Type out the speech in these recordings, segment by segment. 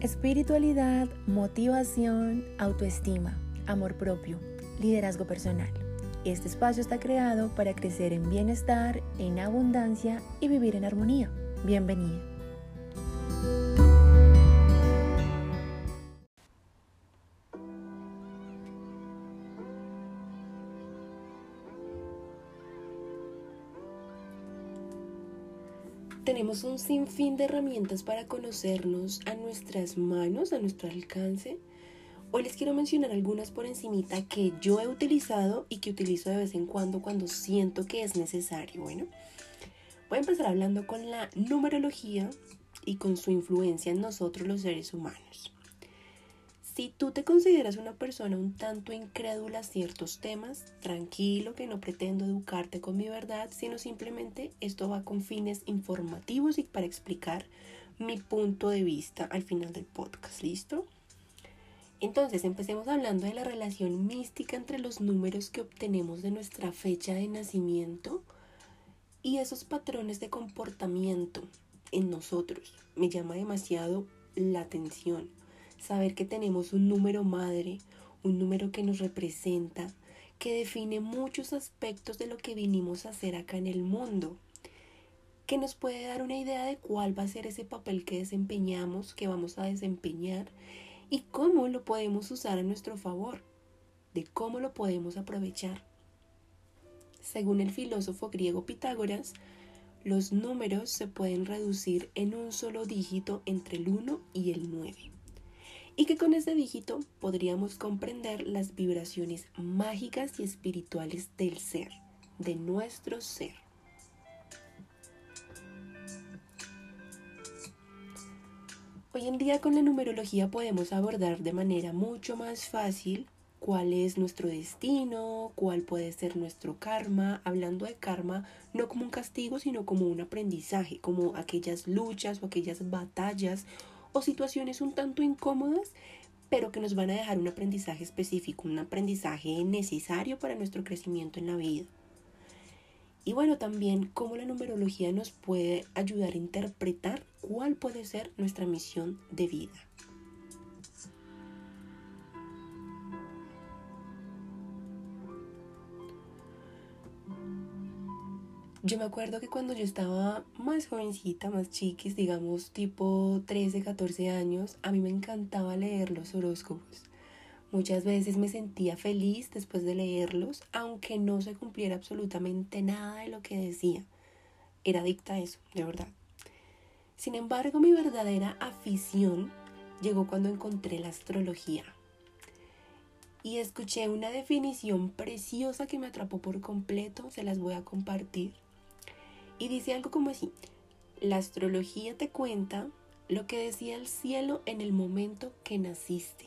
Espiritualidad, motivación, autoestima, amor propio, liderazgo personal. Este espacio está creado para crecer en bienestar, en abundancia y vivir en armonía. Bienvenida. Tenemos un sinfín de herramientas para conocernos a nuestras manos, a nuestro alcance. Hoy les quiero mencionar algunas por encimita que yo he utilizado y que utilizo de vez en cuando cuando siento que es necesario. Bueno, voy a empezar hablando con la numerología y con su influencia en nosotros los seres humanos. Si tú te consideras una persona un tanto incrédula a ciertos temas, tranquilo que no pretendo educarte con mi verdad, sino simplemente esto va con fines informativos y para explicar mi punto de vista al final del podcast, ¿listo? Entonces, empecemos hablando de la relación mística entre los números que obtenemos de nuestra fecha de nacimiento y esos patrones de comportamiento en nosotros. Me llama demasiado la atención saber que tenemos un número madre, un número que nos representa, que define muchos aspectos de lo que vinimos a hacer acá en el mundo, que nos puede dar una idea de cuál va a ser ese papel que desempeñamos, que vamos a desempeñar y cómo lo podemos usar a nuestro favor, de cómo lo podemos aprovechar. Según el filósofo griego Pitágoras, los números se pueden reducir en un solo dígito entre el 1 y el 9 y que con ese dígito podríamos comprender las vibraciones mágicas y espirituales del ser, de nuestro ser. Hoy en día con la numerología podemos abordar de manera mucho más fácil cuál es nuestro destino, cuál puede ser nuestro karma, hablando de karma no como un castigo, sino como un aprendizaje, como aquellas luchas o aquellas batallas o situaciones un tanto incómodas, pero que nos van a dejar un aprendizaje específico, un aprendizaje necesario para nuestro crecimiento en la vida. Y bueno, también cómo la numerología nos puede ayudar a interpretar cuál puede ser nuestra misión de vida. Yo me acuerdo que cuando yo estaba más jovencita, más chiquis, digamos tipo 13, 14 años, a mí me encantaba leer los horóscopos. Muchas veces me sentía feliz después de leerlos, aunque no se cumpliera absolutamente nada de lo que decía. Era adicta a eso, de verdad. Sin embargo, mi verdadera afición llegó cuando encontré la astrología. Y escuché una definición preciosa que me atrapó por completo, se las voy a compartir. Y dice algo como así, la astrología te cuenta lo que decía el cielo en el momento que naciste.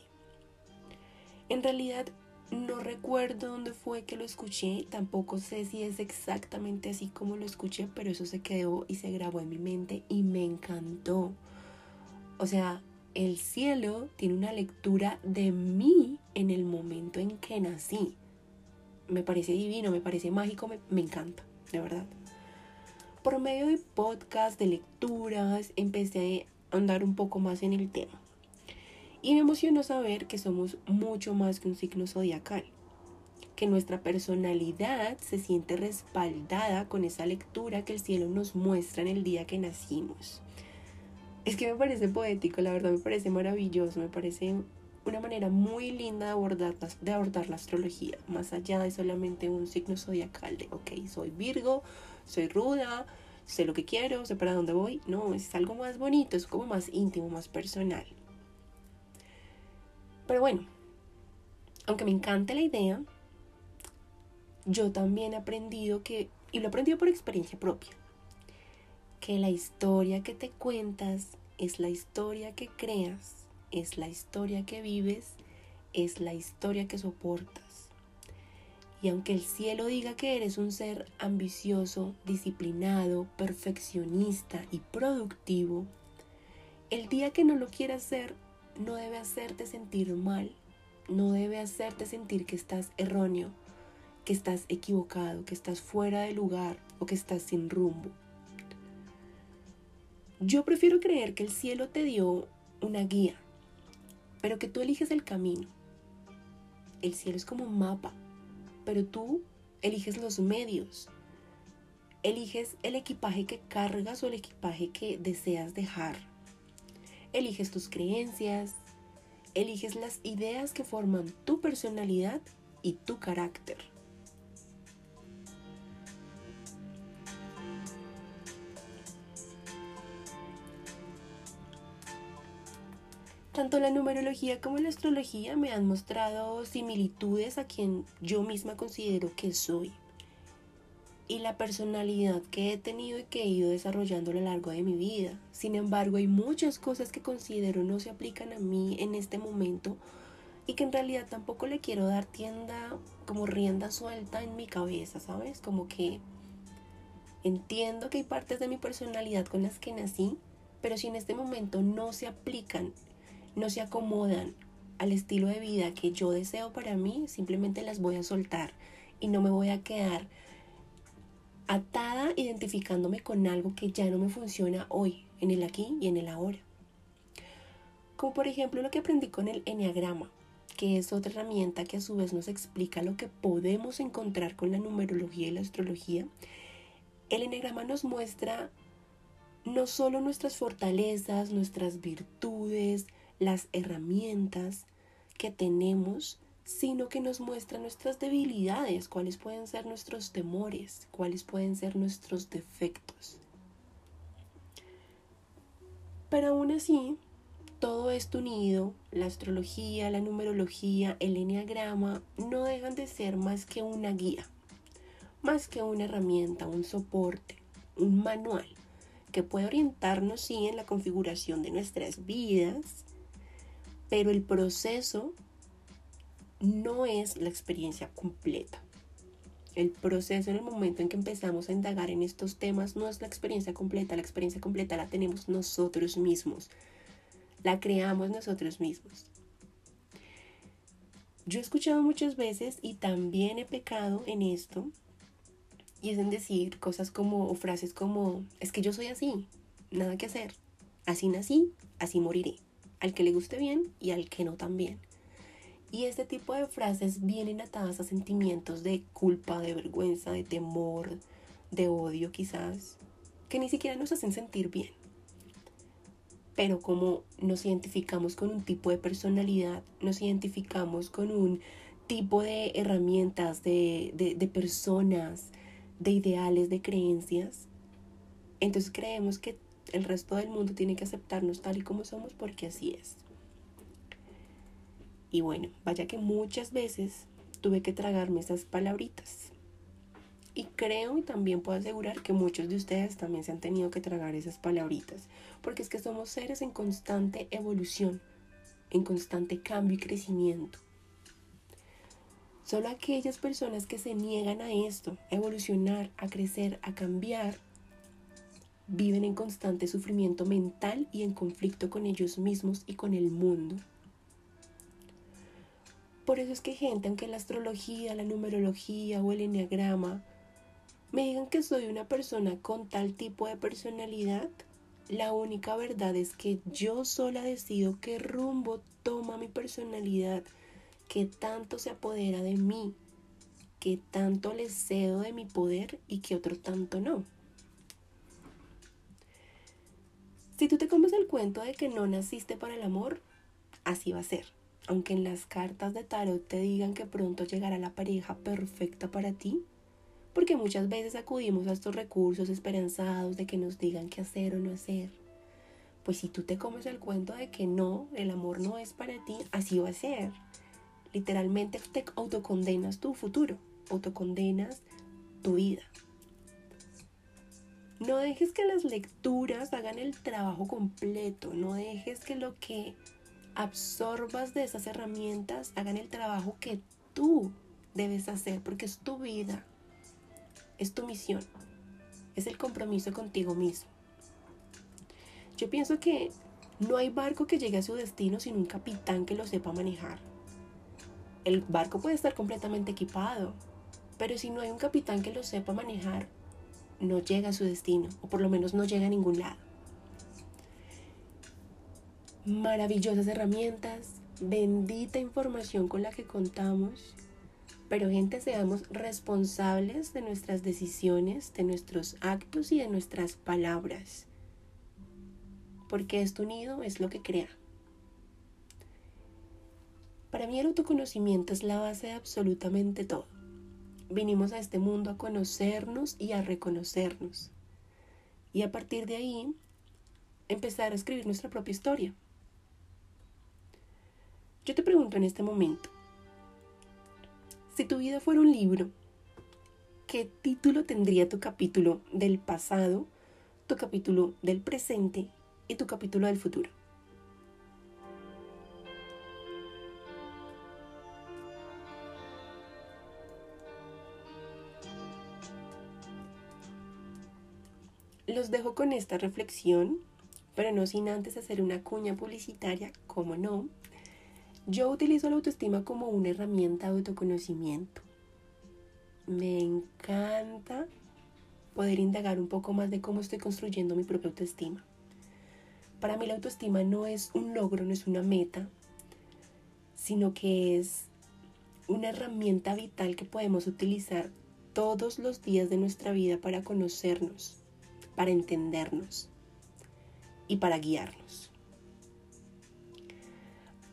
En realidad no recuerdo dónde fue que lo escuché, tampoco sé si es exactamente así como lo escuché, pero eso se quedó y se grabó en mi mente y me encantó. O sea, el cielo tiene una lectura de mí en el momento en que nací. Me parece divino, me parece mágico, me, me encanta, de verdad. Por medio de podcast, de lecturas, empecé a andar un poco más en el tema. Y me emocionó saber que somos mucho más que un signo zodiacal, que nuestra personalidad se siente respaldada con esa lectura que el cielo nos muestra en el día que nacimos. Es que me parece poético, la verdad me parece maravilloso, me parece una manera muy linda de abordar, de abordar la astrología, más allá de solamente un signo zodiacal de, ok, soy Virgo, soy ruda, sé lo que quiero, sé para dónde voy. No, es algo más bonito, es como más íntimo, más personal. Pero bueno, aunque me encanta la idea, yo también he aprendido que, y lo he aprendido por experiencia propia, que la historia que te cuentas es la historia que creas, es la historia que vives, es la historia que soportas. Y aunque el cielo diga que eres un ser ambicioso, disciplinado, perfeccionista y productivo, el día que no lo quieras ser no debe hacerte sentir mal, no debe hacerte sentir que estás erróneo, que estás equivocado, que estás fuera de lugar o que estás sin rumbo. Yo prefiero creer que el cielo te dio una guía, pero que tú eliges el camino. El cielo es como un mapa, pero tú eliges los medios. Eliges el equipaje que cargas o el equipaje que deseas dejar. Eliges tus creencias, eliges las ideas que forman tu personalidad y tu carácter. Tanto la numerología como la astrología me han mostrado similitudes a quien yo misma considero que soy y la personalidad que he tenido y que he ido desarrollando a lo largo de mi vida. Sin embargo, hay muchas cosas que considero no se aplican a mí en este momento y que en realidad tampoco le quiero dar tienda como rienda suelta en mi cabeza, ¿sabes? Como que entiendo que hay partes de mi personalidad con las que nací, pero si en este momento no se aplican no se acomodan al estilo de vida que yo deseo para mí, simplemente las voy a soltar y no me voy a quedar atada identificándome con algo que ya no me funciona hoy, en el aquí y en el ahora. Como por ejemplo lo que aprendí con el enneagrama, que es otra herramienta que a su vez nos explica lo que podemos encontrar con la numerología y la astrología. El enneagrama nos muestra no solo nuestras fortalezas, nuestras virtudes, las herramientas que tenemos, sino que nos muestra nuestras debilidades, cuáles pueden ser nuestros temores, cuáles pueden ser nuestros defectos. Pero aún así, todo esto unido, la astrología, la numerología, el enneagrama, no dejan de ser más que una guía, más que una herramienta, un soporte, un manual que puede orientarnos, sí, en la configuración de nuestras vidas, pero el proceso no es la experiencia completa. El proceso en el momento en que empezamos a indagar en estos temas no es la experiencia completa, la experiencia completa la tenemos nosotros mismos, la creamos nosotros mismos. Yo he escuchado muchas veces y también he pecado en esto, y es en decir cosas como, o frases como, es que yo soy así, nada que hacer, así nací, así moriré al que le guste bien y al que no también. Y este tipo de frases vienen atadas a sentimientos de culpa, de vergüenza, de temor, de odio quizás, que ni siquiera nos hacen sentir bien. Pero como nos identificamos con un tipo de personalidad, nos identificamos con un tipo de herramientas, de, de personas, de ideales, de creencias, entonces creemos que el resto del mundo tiene que aceptarnos tal y como somos porque así es. Y bueno, vaya que muchas veces tuve que tragarme esas palabritas. Y creo y también puedo asegurar que muchos de ustedes también se han tenido que tragar esas palabritas, porque es que somos seres en constante evolución, en constante cambio y crecimiento. Solo aquellas personas que se niegan a esto, a evolucionar, a crecer, a cambiar, viven en constante sufrimiento mental y en conflicto con ellos mismos y con el mundo. Por eso es que gente, aunque la astrología, la numerología o el enneagrama me digan que soy una persona con tal tipo de personalidad, la única verdad es que yo sola decido qué rumbo toma mi personalidad, qué tanto se apodera de mí, qué tanto le cedo de mi poder y qué otro tanto no. Si tú te comes el cuento de que no naciste para el amor, así va a ser. Aunque en las cartas de tarot te digan que pronto llegará la pareja perfecta para ti, porque muchas veces acudimos a estos recursos esperanzados de que nos digan qué hacer o no hacer. Pues si tú te comes el cuento de que no, el amor no es para ti, así va a ser. Literalmente te autocondenas tu futuro, autocondenas tu vida. No dejes que las lecturas hagan el trabajo completo, no dejes que lo que absorbas de esas herramientas hagan el trabajo que tú debes hacer, porque es tu vida, es tu misión, es el compromiso contigo mismo. Yo pienso que no hay barco que llegue a su destino sin un capitán que lo sepa manejar. El barco puede estar completamente equipado, pero si no hay un capitán que lo sepa manejar, no llega a su destino, o por lo menos no llega a ningún lado. Maravillosas herramientas, bendita información con la que contamos. Pero gente, seamos responsables de nuestras decisiones, de nuestros actos y de nuestras palabras. Porque esto unido es lo que crea. Para mí el autoconocimiento es la base de absolutamente todo. Vinimos a este mundo a conocernos y a reconocernos. Y a partir de ahí, empezar a escribir nuestra propia historia. Yo te pregunto en este momento, si tu vida fuera un libro, ¿qué título tendría tu capítulo del pasado, tu capítulo del presente y tu capítulo del futuro? Los dejo con esta reflexión, pero no sin antes hacer una cuña publicitaria, como no, yo utilizo la autoestima como una herramienta de autoconocimiento. Me encanta poder indagar un poco más de cómo estoy construyendo mi propia autoestima. Para mí la autoestima no es un logro, no es una meta, sino que es una herramienta vital que podemos utilizar todos los días de nuestra vida para conocernos, para entendernos y para guiarnos.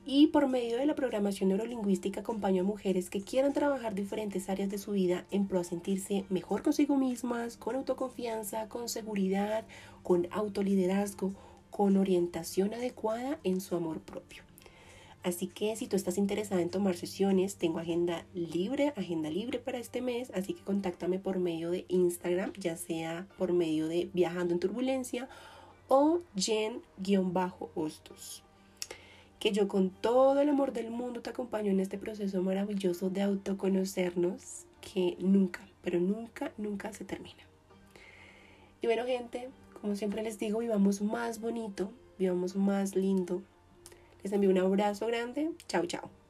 Y por medio de la programación neurolingüística acompaño a mujeres que quieran trabajar diferentes áreas de su vida en pro a sentirse mejor consigo mismas, con autoconfianza, con seguridad, con autoliderazgo, con orientación adecuada en su amor propio. Así que si tú estás interesada en tomar sesiones, tengo agenda libre, agenda libre para este mes, así que contáctame por medio de Instagram, ya sea por medio de Viajando en Turbulencia o Jen-Hostos que yo con todo el amor del mundo te acompaño en este proceso maravilloso de autoconocernos que nunca, pero nunca, nunca se termina. Y bueno gente, como siempre les digo, vivamos más bonito, vivamos más lindo. Les envío un abrazo grande. Chao, chao.